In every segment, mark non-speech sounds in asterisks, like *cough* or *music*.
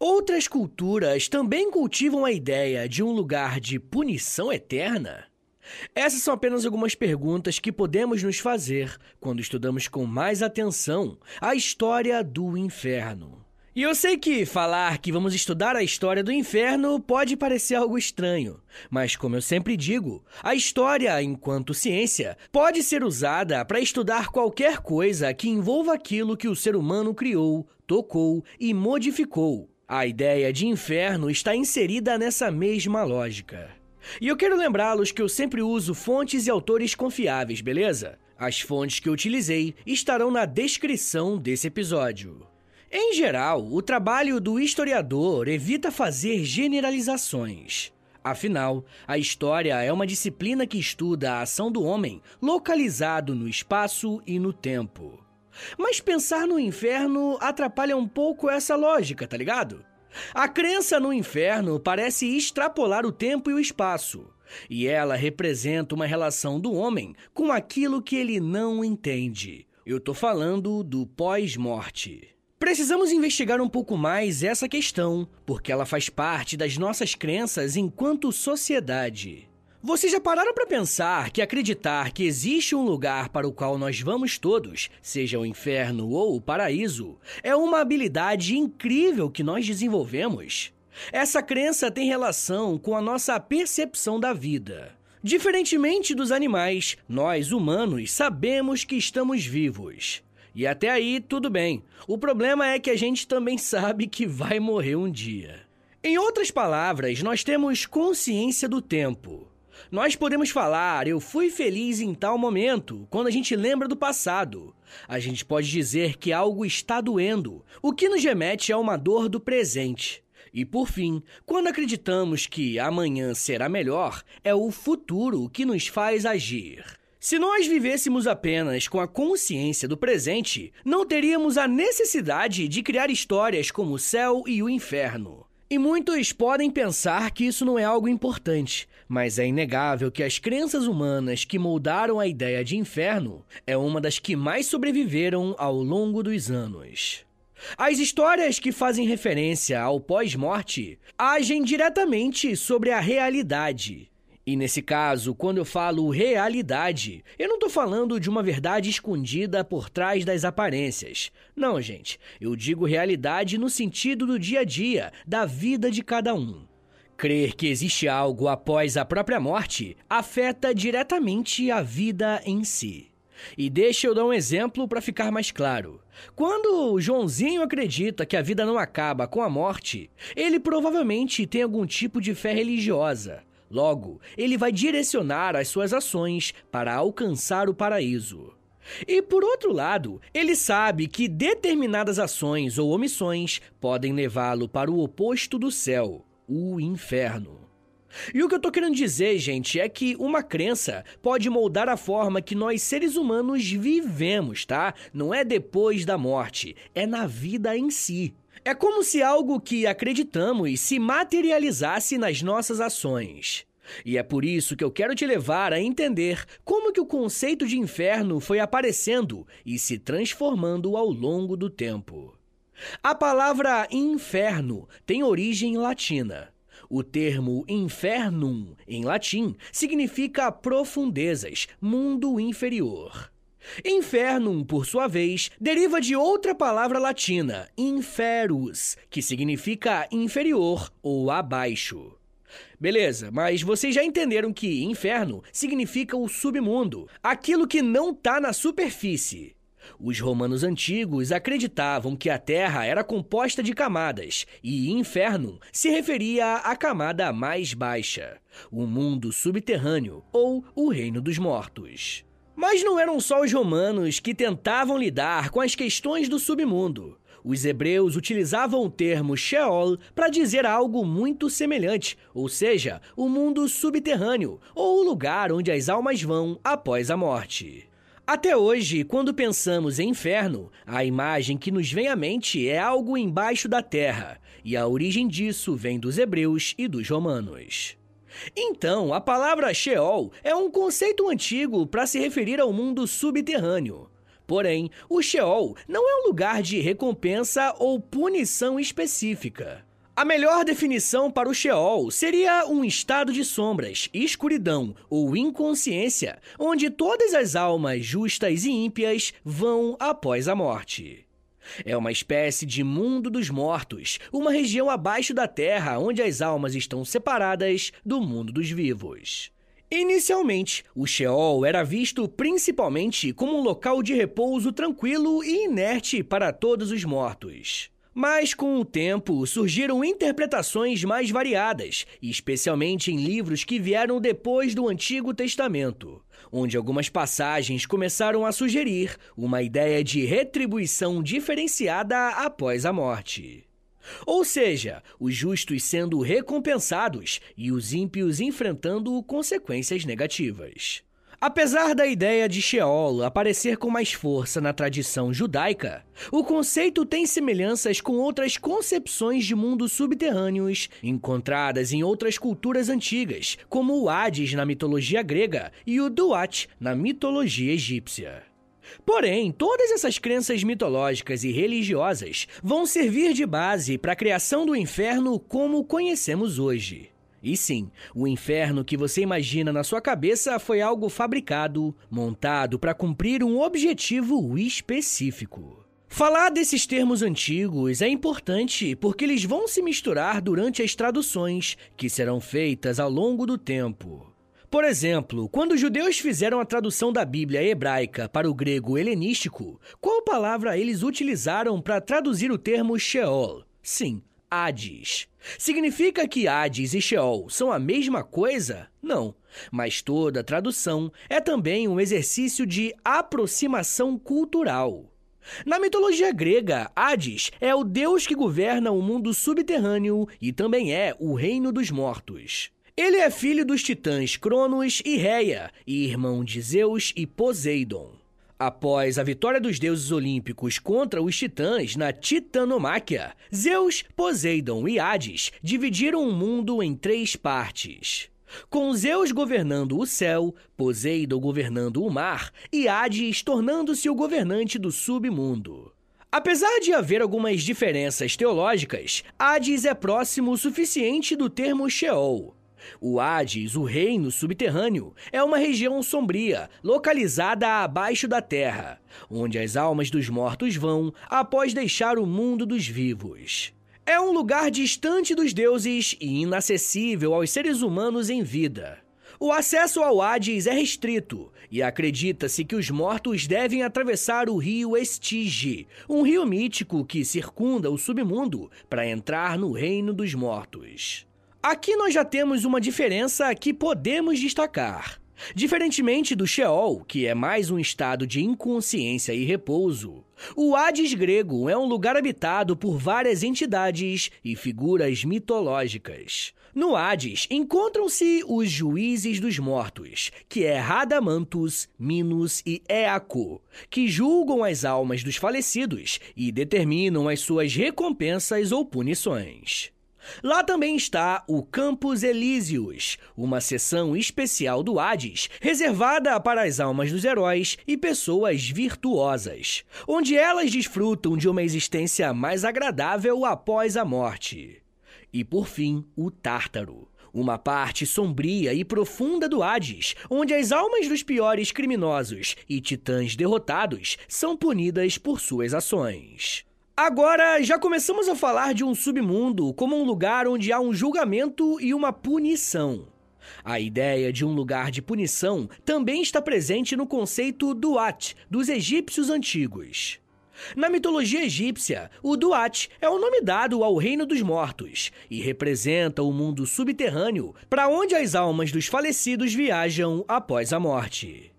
Outras culturas também cultivam a ideia de um lugar de punição eterna? Essas são apenas algumas perguntas que podemos nos fazer quando estudamos com mais atenção a história do inferno. E eu sei que falar que vamos estudar a história do inferno pode parecer algo estranho, mas como eu sempre digo, a história, enquanto ciência, pode ser usada para estudar qualquer coisa que envolva aquilo que o ser humano criou, tocou e modificou. A ideia de inferno está inserida nessa mesma lógica. E eu quero lembrá-los que eu sempre uso fontes e autores confiáveis, beleza? As fontes que eu utilizei estarão na descrição desse episódio. Em geral, o trabalho do historiador evita fazer generalizações. Afinal, a história é uma disciplina que estuda a ação do homem localizado no espaço e no tempo. Mas pensar no inferno atrapalha um pouco essa lógica, tá ligado? A crença no inferno parece extrapolar o tempo e o espaço, e ela representa uma relação do homem com aquilo que ele não entende. Eu tô falando do pós-morte. Precisamos investigar um pouco mais essa questão, porque ela faz parte das nossas crenças enquanto sociedade. Vocês já pararam para pensar que acreditar que existe um lugar para o qual nós vamos todos, seja o inferno ou o paraíso, é uma habilidade incrível que nós desenvolvemos? Essa crença tem relação com a nossa percepção da vida. Diferentemente dos animais, nós humanos sabemos que estamos vivos. E até aí, tudo bem. O problema é que a gente também *laughs* sabe que vai morrer um dia. Em outras palavras, nós temos consciência do tempo. Nós podemos falar, eu fui feliz em tal momento, quando a gente lembra do passado. A gente pode dizer que algo está doendo, o que nos remete a uma dor do presente. E por fim, quando acreditamos que amanhã será melhor, é o futuro que nos faz agir. Se nós vivêssemos apenas com a consciência do presente, não teríamos a necessidade de criar histórias como o céu e o inferno. E muitos podem pensar que isso não é algo importante, mas é inegável que as crenças humanas que moldaram a ideia de inferno é uma das que mais sobreviveram ao longo dos anos. As histórias que fazem referência ao pós-morte agem diretamente sobre a realidade e nesse caso, quando eu falo realidade, eu não estou falando de uma verdade escondida por trás das aparências. Não, gente. Eu digo realidade no sentido do dia a dia, da vida de cada um. Crer que existe algo após a própria morte afeta diretamente a vida em si. E deixa eu dar um exemplo para ficar mais claro. Quando o Joãozinho acredita que a vida não acaba com a morte, ele provavelmente tem algum tipo de fé religiosa. Logo, ele vai direcionar as suas ações para alcançar o paraíso. E por outro lado, ele sabe que determinadas ações ou omissões podem levá-lo para o oposto do céu, o inferno. E o que eu tô querendo dizer, gente, é que uma crença pode moldar a forma que nós seres humanos vivemos, tá? Não é depois da morte, é na vida em si. É como se algo que acreditamos se materializasse nas nossas ações. E é por isso que eu quero te levar a entender como que o conceito de inferno foi aparecendo e se transformando ao longo do tempo. A palavra inferno tem origem latina. O termo infernum, em latim, significa profundezas, mundo inferior. Infernum, por sua vez, deriva de outra palavra latina, inferus, que significa inferior ou abaixo. Beleza, mas vocês já entenderam que inferno significa o submundo, aquilo que não tá na superfície. Os romanos antigos acreditavam que a Terra era composta de camadas e inferno se referia à camada mais baixa, o mundo subterrâneo ou o reino dos mortos. Mas não eram só os romanos que tentavam lidar com as questões do submundo. Os hebreus utilizavam o termo Sheol para dizer algo muito semelhante, ou seja, o mundo subterrâneo, ou o lugar onde as almas vão após a morte. Até hoje, quando pensamos em inferno, a imagem que nos vem à mente é algo embaixo da terra, e a origem disso vem dos hebreus e dos romanos. Então, a palavra Sheol é um conceito antigo para se referir ao mundo subterrâneo. Porém, o Sheol não é um lugar de recompensa ou punição específica. A melhor definição para o Sheol seria um estado de sombras, escuridão ou inconsciência, onde todas as almas justas e ímpias vão após a morte. É uma espécie de mundo dos mortos, uma região abaixo da terra onde as almas estão separadas do mundo dos vivos. Inicialmente, o Sheol era visto principalmente como um local de repouso tranquilo e inerte para todos os mortos. Mas com o tempo surgiram interpretações mais variadas, especialmente em livros que vieram depois do Antigo Testamento, onde algumas passagens começaram a sugerir uma ideia de retribuição diferenciada após a morte. Ou seja, os justos sendo recompensados e os ímpios enfrentando consequências negativas. Apesar da ideia de Sheol aparecer com mais força na tradição judaica, o conceito tem semelhanças com outras concepções de mundos subterrâneos encontradas em outras culturas antigas, como o Hades na mitologia grega e o Duat na mitologia egípcia. Porém, todas essas crenças mitológicas e religiosas vão servir de base para a criação do inferno como conhecemos hoje. E sim, o inferno que você imagina na sua cabeça foi algo fabricado, montado para cumprir um objetivo específico. Falar desses termos antigos é importante porque eles vão se misturar durante as traduções que serão feitas ao longo do tempo. Por exemplo, quando os judeus fizeram a tradução da Bíblia hebraica para o grego helenístico, qual palavra eles utilizaram para traduzir o termo Sheol? Sim, Hades. Significa que Hades e Sheol são a mesma coisa? Não. Mas toda tradução é também um exercício de aproximação cultural. Na mitologia grega, Hades é o deus que governa o mundo subterrâneo e também é o reino dos mortos. Ele é filho dos titãs Cronos e Reia, e irmão de Zeus e Poseidon. Após a vitória dos deuses olímpicos contra os titãs na Titanomáquia, Zeus, Poseidon e Hades dividiram o mundo em três partes. Com Zeus governando o céu, Poseidon governando o mar e Hades tornando-se o governante do submundo. Apesar de haver algumas diferenças teológicas, Hades é próximo o suficiente do termo Sheol, o Hades, o reino subterrâneo, é uma região sombria, localizada abaixo da terra, onde as almas dos mortos vão após deixar o mundo dos vivos. É um lugar distante dos deuses e inacessível aos seres humanos em vida. O acesso ao Hades é restrito e acredita-se que os mortos devem atravessar o rio Estige, um rio mítico que circunda o submundo para entrar no reino dos mortos. Aqui nós já temos uma diferença que podemos destacar. Diferentemente do Sheol, que é mais um estado de inconsciência e repouso, o Hades grego é um lugar habitado por várias entidades e figuras mitológicas. No Hades encontram-se os juízes dos mortos, que é Radamantus, Minos e Eaco, que julgam as almas dos falecidos e determinam as suas recompensas ou punições. Lá também está o Campus Elíseos, uma seção especial do Hades, reservada para as almas dos heróis e pessoas virtuosas, onde elas desfrutam de uma existência mais agradável após a morte. E por fim, o Tártaro, uma parte sombria e profunda do Hades, onde as almas dos piores criminosos e titãs derrotados são punidas por suas ações. Agora, já começamos a falar de um submundo como um lugar onde há um julgamento e uma punição. A ideia de um lugar de punição também está presente no conceito Duat dos egípcios antigos. Na mitologia egípcia, o Duat é o nome dado ao reino dos mortos e representa o mundo subterrâneo para onde as almas dos falecidos viajam após a morte.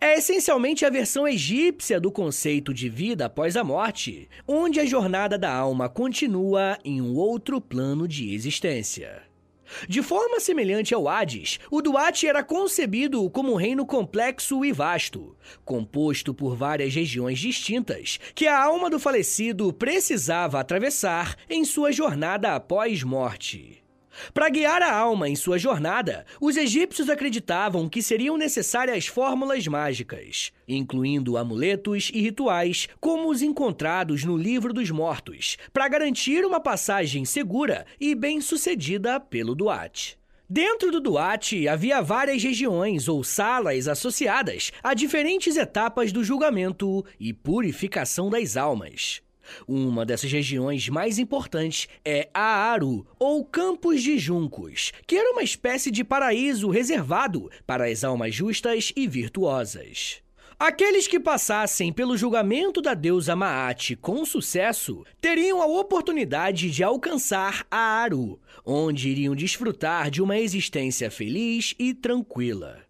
É essencialmente a versão egípcia do conceito de vida após a morte, onde a jornada da alma continua em um outro plano de existência. De forma semelhante ao Hades, o Duat era concebido como um reino complexo e vasto, composto por várias regiões distintas que a alma do falecido precisava atravessar em sua jornada após morte. Para guiar a alma em sua jornada, os egípcios acreditavam que seriam necessárias fórmulas mágicas, incluindo amuletos e rituais, como os encontrados no Livro dos Mortos, para garantir uma passagem segura e bem-sucedida pelo Duat. Dentro do Duat havia várias regiões ou salas associadas a diferentes etapas do julgamento e purificação das almas. Uma dessas regiões mais importantes é Aaru, ou Campos de Juncos, que era uma espécie de paraíso reservado para as almas justas e virtuosas. Aqueles que passassem pelo julgamento da deusa Maat com sucesso teriam a oportunidade de alcançar Aaru, onde iriam desfrutar de uma existência feliz e tranquila.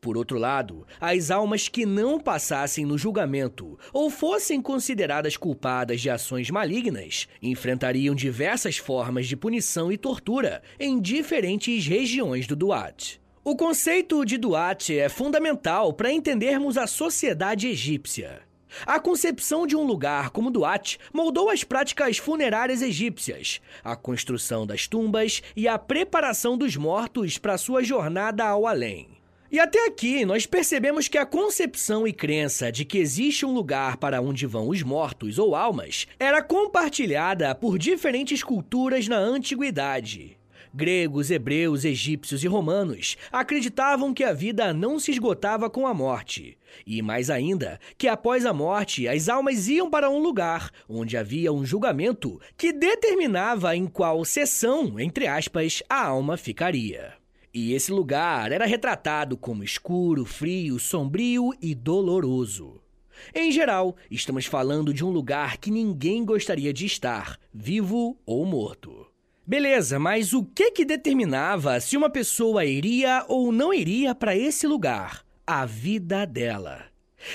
Por outro lado, as almas que não passassem no julgamento ou fossem consideradas culpadas de ações malignas enfrentariam diversas formas de punição e tortura em diferentes regiões do Duat. O conceito de Duat é fundamental para entendermos a sociedade egípcia. A concepção de um lugar como Duat moldou as práticas funerárias egípcias, a construção das tumbas e a preparação dos mortos para sua jornada ao além. E até aqui nós percebemos que a concepção e crença de que existe um lugar para onde vão os mortos ou almas era compartilhada por diferentes culturas na antiguidade. Gregos, hebreus, egípcios e romanos acreditavam que a vida não se esgotava com a morte. E mais ainda, que após a morte as almas iam para um lugar onde havia um julgamento que determinava em qual sessão, entre aspas, a alma ficaria. E esse lugar era retratado como escuro, frio, sombrio e doloroso. Em geral, estamos falando de um lugar que ninguém gostaria de estar, vivo ou morto. Beleza, mas o que que determinava se uma pessoa iria ou não iria para esse lugar? A vida dela.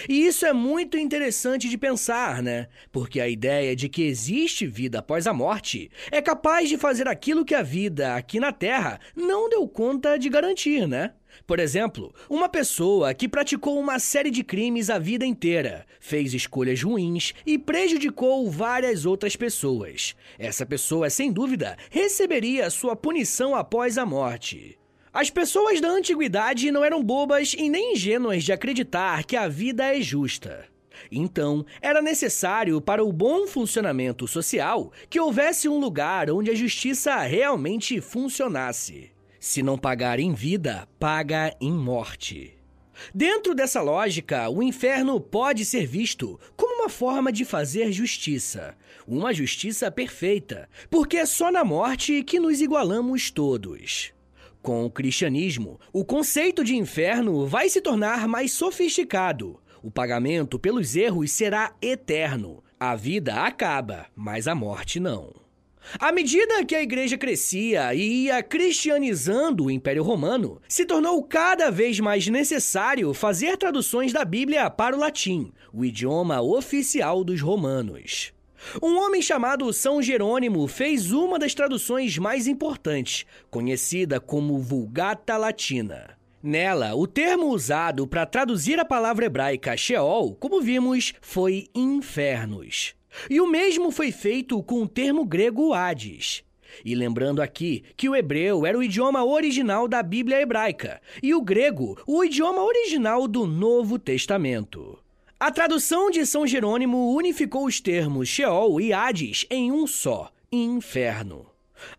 E isso é muito interessante de pensar, né? Porque a ideia de que existe vida após a morte é capaz de fazer aquilo que a vida aqui na Terra não deu conta de garantir, né? Por exemplo, uma pessoa que praticou uma série de crimes a vida inteira, fez escolhas ruins e prejudicou várias outras pessoas. Essa pessoa, sem dúvida, receberia sua punição após a morte. As pessoas da antiguidade não eram bobas e nem ingênuas de acreditar que a vida é justa. Então, era necessário para o bom funcionamento social que houvesse um lugar onde a justiça realmente funcionasse. Se não pagar em vida, paga em morte. Dentro dessa lógica, o inferno pode ser visto como uma forma de fazer justiça, uma justiça perfeita, porque é só na morte que nos igualamos todos. Com o cristianismo, o conceito de inferno vai se tornar mais sofisticado. O pagamento pelos erros será eterno. A vida acaba, mas a morte não. À medida que a igreja crescia e ia cristianizando o Império Romano, se tornou cada vez mais necessário fazer traduções da Bíblia para o latim, o idioma oficial dos romanos. Um homem chamado São Jerônimo fez uma das traduções mais importantes, conhecida como Vulgata Latina. Nela, o termo usado para traduzir a palavra hebraica Sheol, como vimos, foi infernos. E o mesmo foi feito com o termo grego Hades. E lembrando aqui que o hebreu era o idioma original da Bíblia hebraica e o grego o idioma original do Novo Testamento. A tradução de São Jerônimo unificou os termos Sheol e Hades em um só, inferno.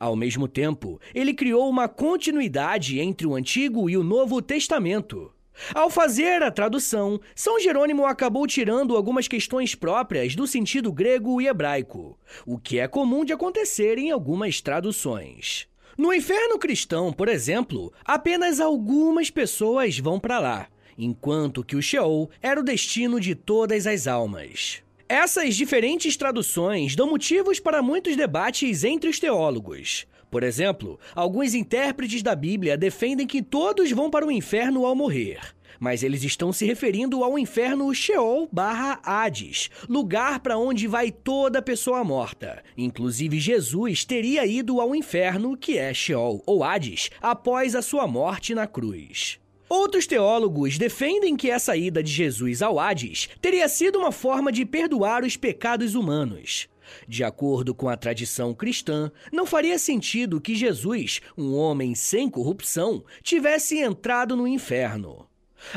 Ao mesmo tempo, ele criou uma continuidade entre o Antigo e o Novo Testamento. Ao fazer a tradução, São Jerônimo acabou tirando algumas questões próprias do sentido grego e hebraico, o que é comum de acontecer em algumas traduções. No inferno cristão, por exemplo, apenas algumas pessoas vão para lá, enquanto que o Sheol era o destino de todas as almas. Essas diferentes traduções dão motivos para muitos debates entre os teólogos. Por exemplo, alguns intérpretes da Bíblia defendem que todos vão para o inferno ao morrer, mas eles estão se referindo ao inferno Sheol barra Hades, lugar para onde vai toda pessoa morta. Inclusive, Jesus teria ido ao inferno, que é Sheol ou Hades, após a sua morte na cruz. Outros teólogos defendem que essa ida de Jesus ao Hades teria sido uma forma de perdoar os pecados humanos. De acordo com a tradição cristã, não faria sentido que Jesus, um homem sem corrupção, tivesse entrado no inferno.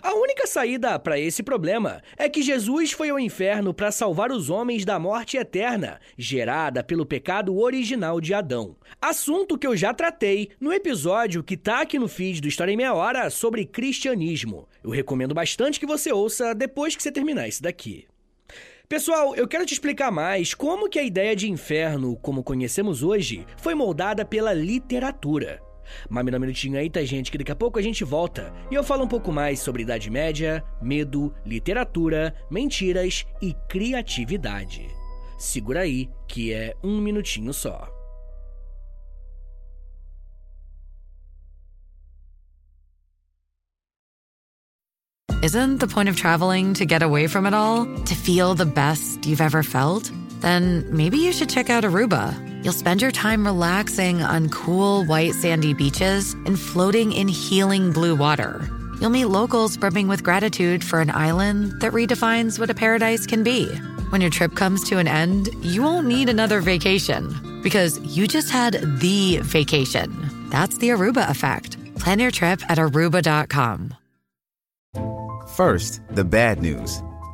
A única saída para esse problema é que Jesus foi ao inferno para salvar os homens da morte eterna, gerada pelo pecado original de Adão. Assunto que eu já tratei no episódio que tá aqui no feed do História em Meia Hora sobre cristianismo. Eu recomendo bastante que você ouça depois que você terminar isso daqui. Pessoal, eu quero te explicar mais como que a ideia de inferno, como conhecemos hoje, foi moldada pela literatura. Dá um minutinho aí, tá, gente? Que daqui a pouco a gente volta e eu falo um pouco mais sobre Idade Média, medo, literatura, mentiras e criatividade. Segura aí, que é um minutinho só. Isn't the point of traveling to get away from it all? To feel the best you've ever felt? Then maybe you should check out Aruba. You'll spend your time relaxing on cool, white, sandy beaches and floating in healing blue water. You'll meet locals brimming with gratitude for an island that redefines what a paradise can be. When your trip comes to an end, you won't need another vacation because you just had the vacation. That's the Aruba effect. Plan your trip at aruba.com. First, the bad news.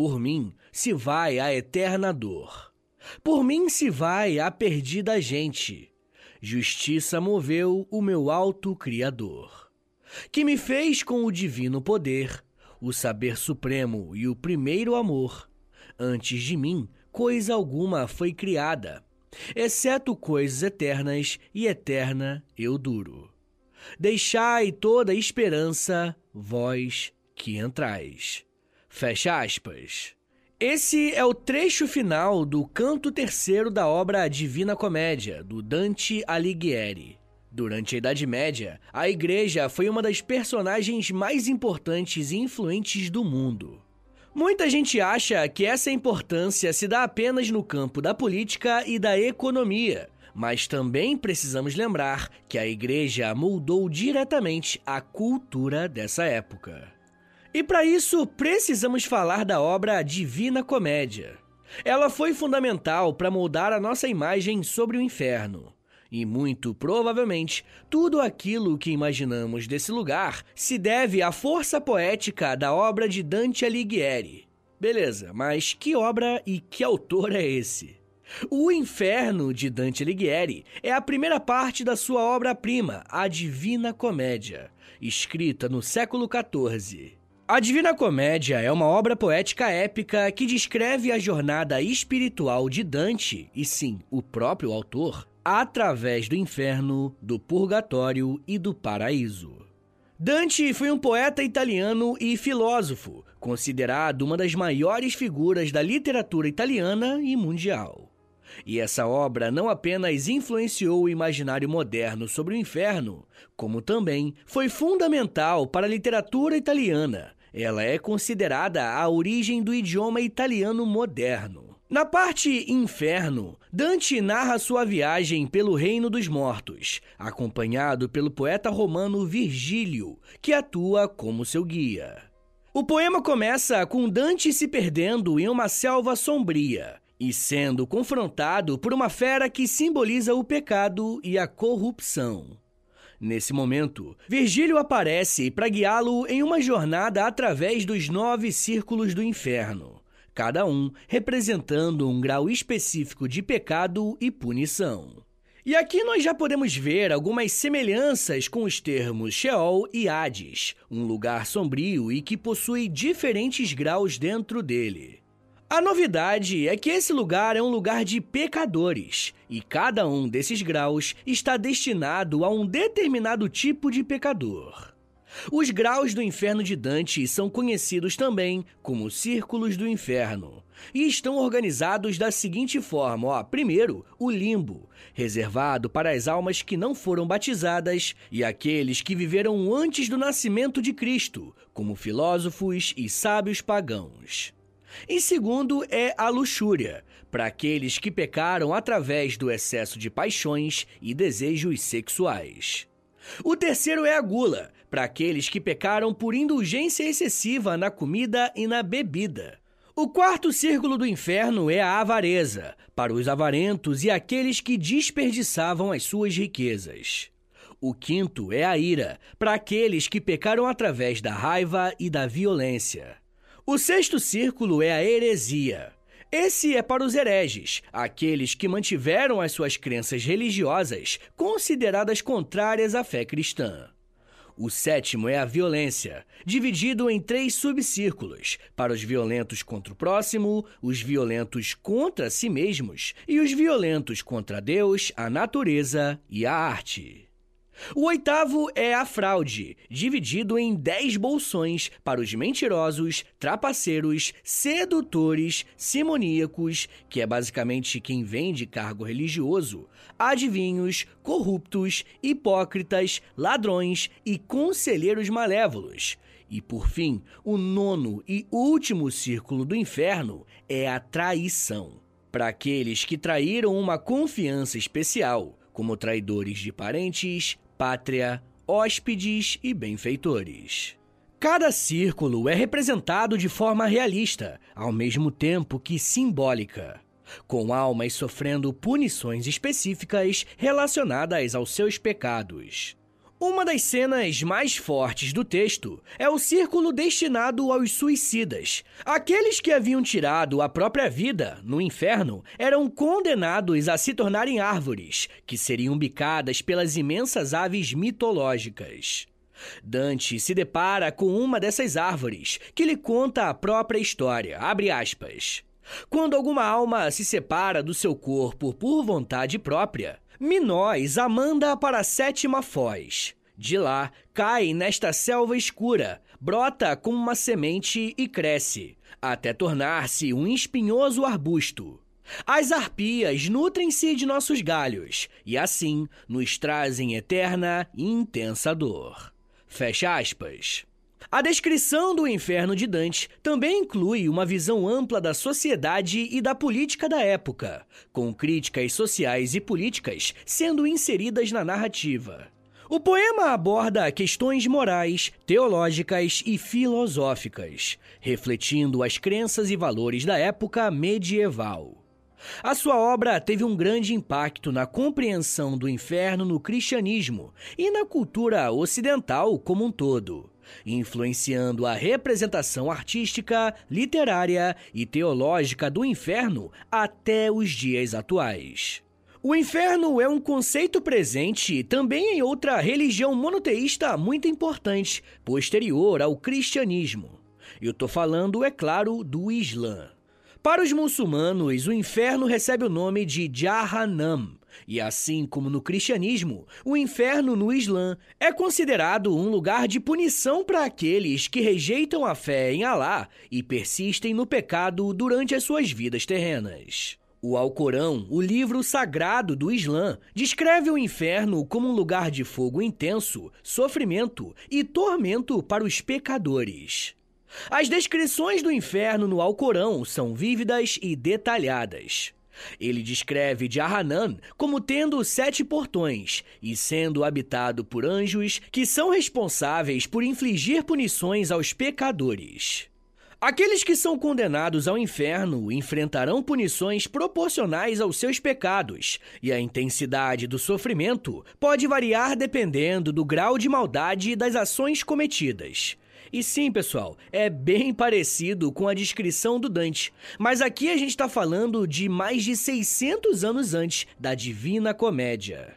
Por mim, se vai a eterna dor. Por mim se vai a perdida gente. Justiça moveu o meu alto Criador, que me fez com o divino poder, o saber supremo e o primeiro amor. Antes de mim, coisa alguma foi criada, exceto coisas eternas, e eterna eu duro. Deixai toda esperança, vós que entrais. Fecha aspas. Esse é o trecho final do canto terceiro da obra Divina Comédia, do Dante Alighieri. Durante a Idade Média, a igreja foi uma das personagens mais importantes e influentes do mundo. Muita gente acha que essa importância se dá apenas no campo da política e da economia, mas também precisamos lembrar que a igreja moldou diretamente a cultura dessa época. E para isso, precisamos falar da obra Divina Comédia. Ela foi fundamental para moldar a nossa imagem sobre o inferno. E muito provavelmente, tudo aquilo que imaginamos desse lugar se deve à força poética da obra de Dante Alighieri. Beleza, mas que obra e que autor é esse? O Inferno de Dante Alighieri é a primeira parte da sua obra-prima, A Divina Comédia, escrita no século XIV. A Divina Comédia é uma obra poética épica que descreve a jornada espiritual de Dante, e sim, o próprio autor, através do inferno, do purgatório e do paraíso. Dante foi um poeta italiano e filósofo, considerado uma das maiores figuras da literatura italiana e mundial. E essa obra não apenas influenciou o imaginário moderno sobre o inferno, como também foi fundamental para a literatura italiana, ela é considerada a origem do idioma italiano moderno. Na parte Inferno, Dante narra sua viagem pelo reino dos mortos, acompanhado pelo poeta romano Virgílio, que atua como seu guia. O poema começa com Dante se perdendo em uma selva sombria e sendo confrontado por uma fera que simboliza o pecado e a corrupção. Nesse momento, Virgílio aparece para guiá-lo em uma jornada através dos nove círculos do inferno, cada um representando um grau específico de pecado e punição. E aqui nós já podemos ver algumas semelhanças com os termos Sheol e Hades, um lugar sombrio e que possui diferentes graus dentro dele. A novidade é que esse lugar é um lugar de pecadores, e cada um desses graus está destinado a um determinado tipo de pecador. Os graus do inferno de Dante são conhecidos também como círculos do inferno e estão organizados da seguinte forma: ó, primeiro, o limbo, reservado para as almas que não foram batizadas e aqueles que viveram antes do nascimento de Cristo, como filósofos e sábios pagãos. E segundo é a luxúria, para aqueles que pecaram através do excesso de paixões e desejos sexuais. O terceiro é a gula, para aqueles que pecaram por indulgência excessiva na comida e na bebida. O quarto círculo do inferno é a avareza, para os avarentos e aqueles que desperdiçavam as suas riquezas. O quinto é a ira, para aqueles que pecaram através da raiva e da violência. O sexto círculo é a heresia. Esse é para os hereges, aqueles que mantiveram as suas crenças religiosas consideradas contrárias à fé cristã. O sétimo é a violência, dividido em três subcírculos: para os violentos contra o próximo, os violentos contra si mesmos e os violentos contra Deus, a natureza e a arte. O oitavo é a fraude, dividido em dez bolsões para os mentirosos, trapaceiros, sedutores, simoníacos, que é basicamente quem vende cargo religioso, adivinhos, corruptos, hipócritas, ladrões e conselheiros malévolos. E por fim, o nono e último círculo do inferno é a traição. Para aqueles que traíram uma confiança especial, como traidores de parentes, pátria, hóspedes e benfeitores. Cada círculo é representado de forma realista, ao mesmo tempo que simbólica, com almas sofrendo punições específicas relacionadas aos seus pecados. Uma das cenas mais fortes do texto é o círculo destinado aos suicidas. Aqueles que haviam tirado a própria vida no inferno eram condenados a se tornarem árvores, que seriam bicadas pelas imensas aves mitológicas. Dante se depara com uma dessas árvores, que lhe conta a própria história. Quando alguma alma se separa do seu corpo por vontade própria, Minóis a manda para a sétima foz. De lá, cai nesta selva escura, brota como uma semente e cresce, até tornar-se um espinhoso arbusto. As arpias nutrem-se de nossos galhos e assim nos trazem eterna e intensa dor. Fecha aspas. A descrição do inferno de Dante também inclui uma visão ampla da sociedade e da política da época, com críticas sociais e políticas sendo inseridas na narrativa. O poema aborda questões morais, teológicas e filosóficas, refletindo as crenças e valores da época medieval. A sua obra teve um grande impacto na compreensão do inferno no cristianismo e na cultura ocidental como um todo, influenciando a representação artística, literária e teológica do inferno até os dias atuais. O inferno é um conceito presente também em outra religião monoteísta muito importante, posterior ao cristianismo. Eu estou falando, é claro, do Islã. Para os muçulmanos, o inferno recebe o nome de Jahannam. E assim como no cristianismo, o inferno no Islã é considerado um lugar de punição para aqueles que rejeitam a fé em Alá e persistem no pecado durante as suas vidas terrenas. O Alcorão, o livro sagrado do Islã, descreve o inferno como um lugar de fogo intenso, sofrimento e tormento para os pecadores. As descrições do inferno no Alcorão são vívidas e detalhadas. Ele descreve Jahannam como tendo sete portões e sendo habitado por anjos que são responsáveis por infligir punições aos pecadores. Aqueles que são condenados ao inferno enfrentarão punições proporcionais aos seus pecados, e a intensidade do sofrimento pode variar dependendo do grau de maldade das ações cometidas. E sim, pessoal, é bem parecido com a descrição do Dante, mas aqui a gente está falando de mais de 600 anos antes da Divina Comédia.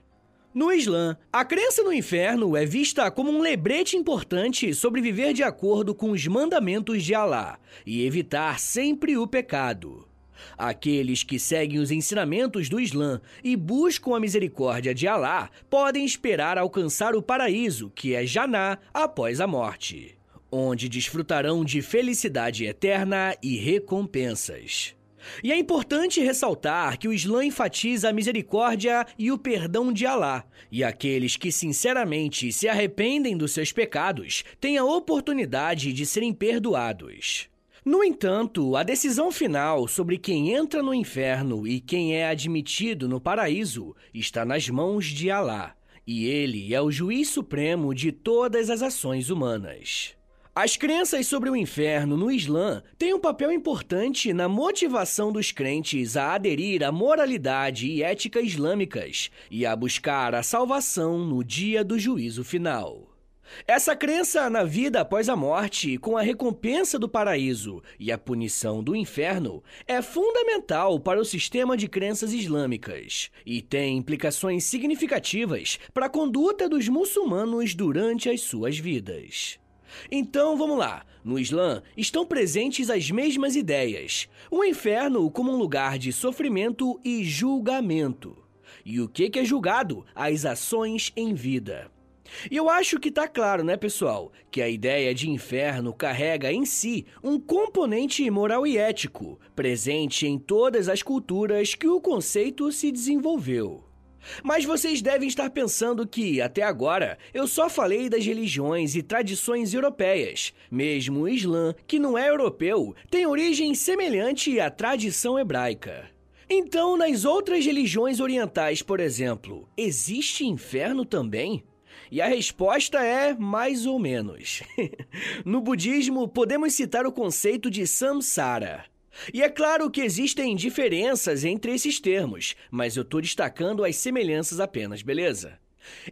No Islã, a crença no inferno é vista como um lembrete importante sobre viver de acordo com os mandamentos de Alá e evitar sempre o pecado. Aqueles que seguem os ensinamentos do Islã e buscam a misericórdia de Alá podem esperar alcançar o paraíso, que é Janá, após a morte, onde desfrutarão de felicidade eterna e recompensas. E é importante ressaltar que o Islã enfatiza a misericórdia e o perdão de Alá, e aqueles que sinceramente se arrependem dos seus pecados têm a oportunidade de serem perdoados. No entanto, a decisão final sobre quem entra no inferno e quem é admitido no paraíso está nas mãos de Alá, e ele é o juiz supremo de todas as ações humanas. As crenças sobre o inferno no Islã têm um papel importante na motivação dos crentes a aderir à moralidade e ética islâmicas e a buscar a salvação no dia do juízo final. Essa crença na vida após a morte, com a recompensa do paraíso e a punição do inferno, é fundamental para o sistema de crenças islâmicas e tem implicações significativas para a conduta dos muçulmanos durante as suas vidas. Então vamos lá. No Islã estão presentes as mesmas ideias: o inferno como um lugar de sofrimento e julgamento. E o que é julgado? As ações em vida. E eu acho que tá claro, né, pessoal, que a ideia de inferno carrega em si um componente moral e ético, presente em todas as culturas que o conceito se desenvolveu. Mas vocês devem estar pensando que, até agora, eu só falei das religiões e tradições europeias. Mesmo o Islã, que não é europeu, tem origem semelhante à tradição hebraica. Então, nas outras religiões orientais, por exemplo, existe inferno também? E a resposta é mais ou menos. *laughs* no budismo, podemos citar o conceito de samsara e é claro que existem diferenças entre esses termos, mas eu estou destacando as semelhanças apenas, beleza?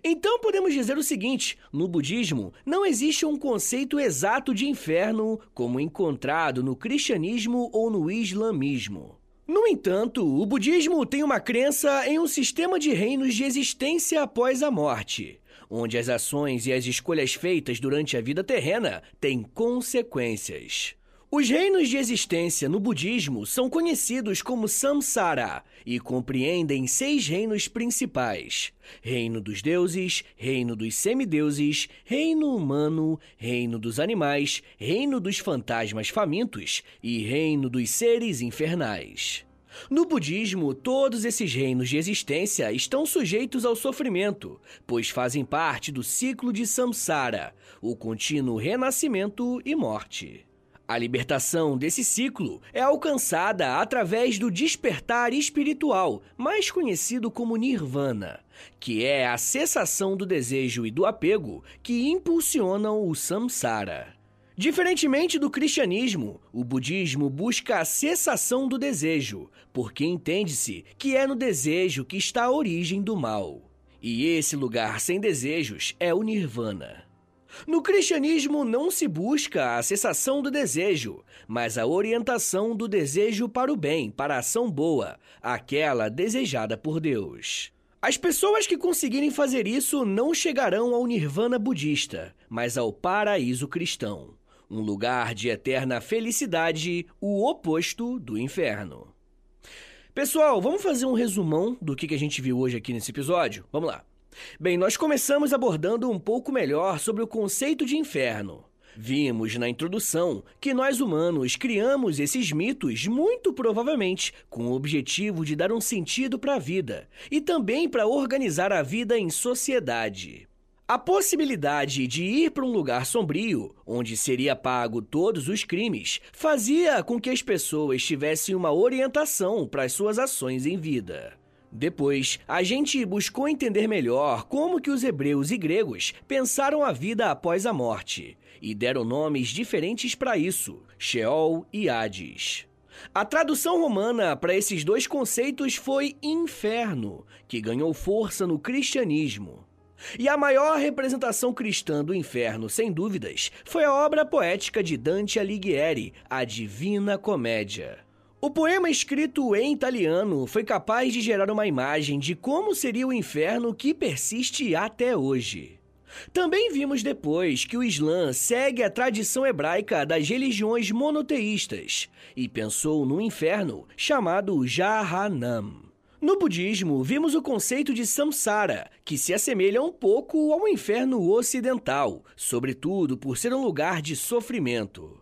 Então podemos dizer o seguinte: no budismo não existe um conceito exato de inferno como encontrado no cristianismo ou no islamismo. No entanto, o budismo tem uma crença em um sistema de reinos de existência após a morte, onde as ações e as escolhas feitas durante a vida terrena têm consequências. Os reinos de existência no budismo são conhecidos como samsara e compreendem seis reinos principais: Reino dos deuses, Reino dos semideuses, Reino humano, Reino dos animais, Reino dos fantasmas famintos e Reino dos seres infernais. No budismo, todos esses reinos de existência estão sujeitos ao sofrimento, pois fazem parte do ciclo de samsara, o contínuo renascimento e morte. A libertação desse ciclo é alcançada através do despertar espiritual, mais conhecido como nirvana, que é a cessação do desejo e do apego que impulsionam o samsara. Diferentemente do cristianismo, o budismo busca a cessação do desejo, porque entende-se que é no desejo que está a origem do mal. E esse lugar sem desejos é o nirvana. No cristianismo não se busca a cessação do desejo, mas a orientação do desejo para o bem, para a ação boa, aquela desejada por Deus. As pessoas que conseguirem fazer isso não chegarão ao nirvana budista, mas ao paraíso cristão, um lugar de eterna felicidade, o oposto do inferno. Pessoal, vamos fazer um resumão do que a gente viu hoje aqui nesse episódio? Vamos lá. Bem, nós começamos abordando um pouco melhor sobre o conceito de inferno. Vimos na introdução que nós humanos criamos esses mitos muito provavelmente com o objetivo de dar um sentido para a vida e também para organizar a vida em sociedade. A possibilidade de ir para um lugar sombrio, onde seria pago todos os crimes, fazia com que as pessoas tivessem uma orientação para as suas ações em vida. Depois, a gente buscou entender melhor como que os hebreus e gregos pensaram a vida após a morte e deram nomes diferentes para isso: Sheol e Hades. A tradução romana para esses dois conceitos foi inferno, que ganhou força no cristianismo. E a maior representação cristã do inferno, sem dúvidas, foi a obra poética de Dante Alighieri, A Divina Comédia. O poema escrito em italiano foi capaz de gerar uma imagem de como seria o inferno que persiste até hoje. Também vimos depois que o Islã segue a tradição hebraica das religiões monoteístas e pensou no inferno chamado Jahannam. No budismo, vimos o conceito de samsara, que se assemelha um pouco ao inferno ocidental, sobretudo por ser um lugar de sofrimento.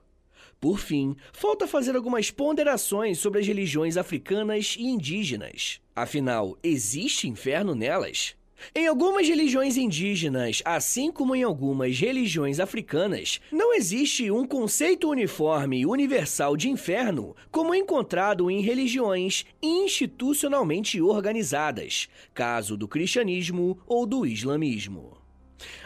Por fim, falta fazer algumas ponderações sobre as religiões africanas e indígenas. Afinal, existe inferno nelas? Em algumas religiões indígenas, assim como em algumas religiões africanas, não existe um conceito uniforme e universal de inferno como encontrado em religiões institucionalmente organizadas, caso do cristianismo ou do islamismo.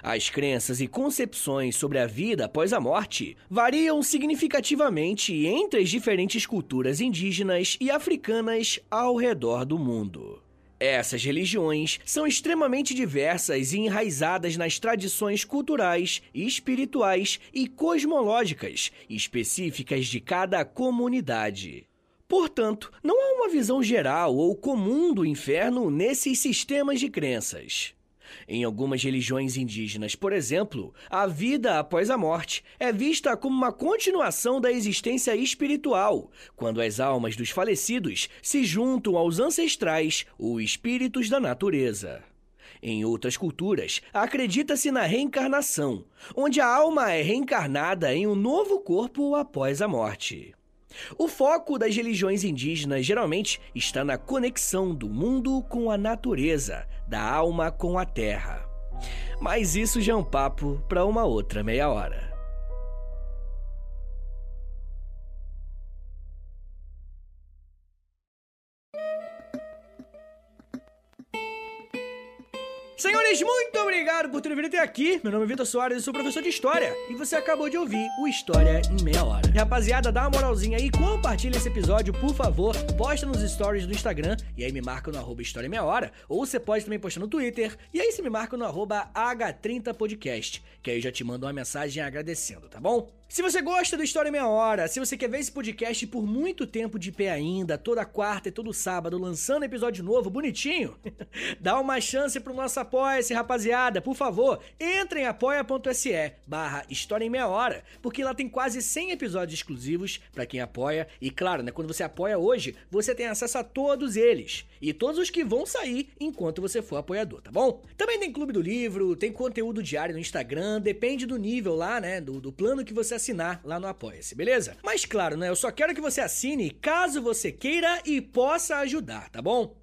As crenças e concepções sobre a vida após a morte variam significativamente entre as diferentes culturas indígenas e africanas ao redor do mundo. Essas religiões são extremamente diversas e enraizadas nas tradições culturais, espirituais e cosmológicas específicas de cada comunidade. Portanto, não há uma visão geral ou comum do inferno nesses sistemas de crenças. Em algumas religiões indígenas, por exemplo, a vida após a morte é vista como uma continuação da existência espiritual, quando as almas dos falecidos se juntam aos ancestrais ou espíritos da natureza. Em outras culturas, acredita-se na reencarnação, onde a alma é reencarnada em um novo corpo após a morte. O foco das religiões indígenas geralmente está na conexão do mundo com a natureza, da alma com a terra. Mas isso já é um papo para uma outra meia hora. Senhores, muito obrigado por terem vindo até aqui. Meu nome é Vitor Soares, eu sou professor de História. E você acabou de ouvir o História em Meia Hora. Rapaziada, dá uma moralzinha aí, compartilha esse episódio, por favor. Posta nos stories do Instagram e aí me marca no arroba História em Meia Hora. Ou você pode também postar no Twitter. E aí você me marca no arroba H30podcast. Que aí eu já te mando uma mensagem agradecendo, tá bom? Se você gosta do História em Meia Hora, se você quer ver esse podcast por muito tempo de pé ainda, toda quarta e todo sábado, lançando episódio novo, bonitinho, *laughs* dá uma chance pro nosso apoia-se, rapaziada. Por favor, entre em apoia.se barra História em Meia Hora, porque lá tem quase 100 episódios exclusivos para quem apoia. E claro, né, quando você apoia hoje, você tem acesso a todos eles. E todos os que vão sair enquanto você for apoiador, tá bom? Também tem Clube do Livro, tem conteúdo diário no Instagram, depende do nível lá, né, do, do plano que você assinar lá no Apoia-se, beleza? Mas claro, né? Eu só quero que você assine caso você queira e possa ajudar, tá bom?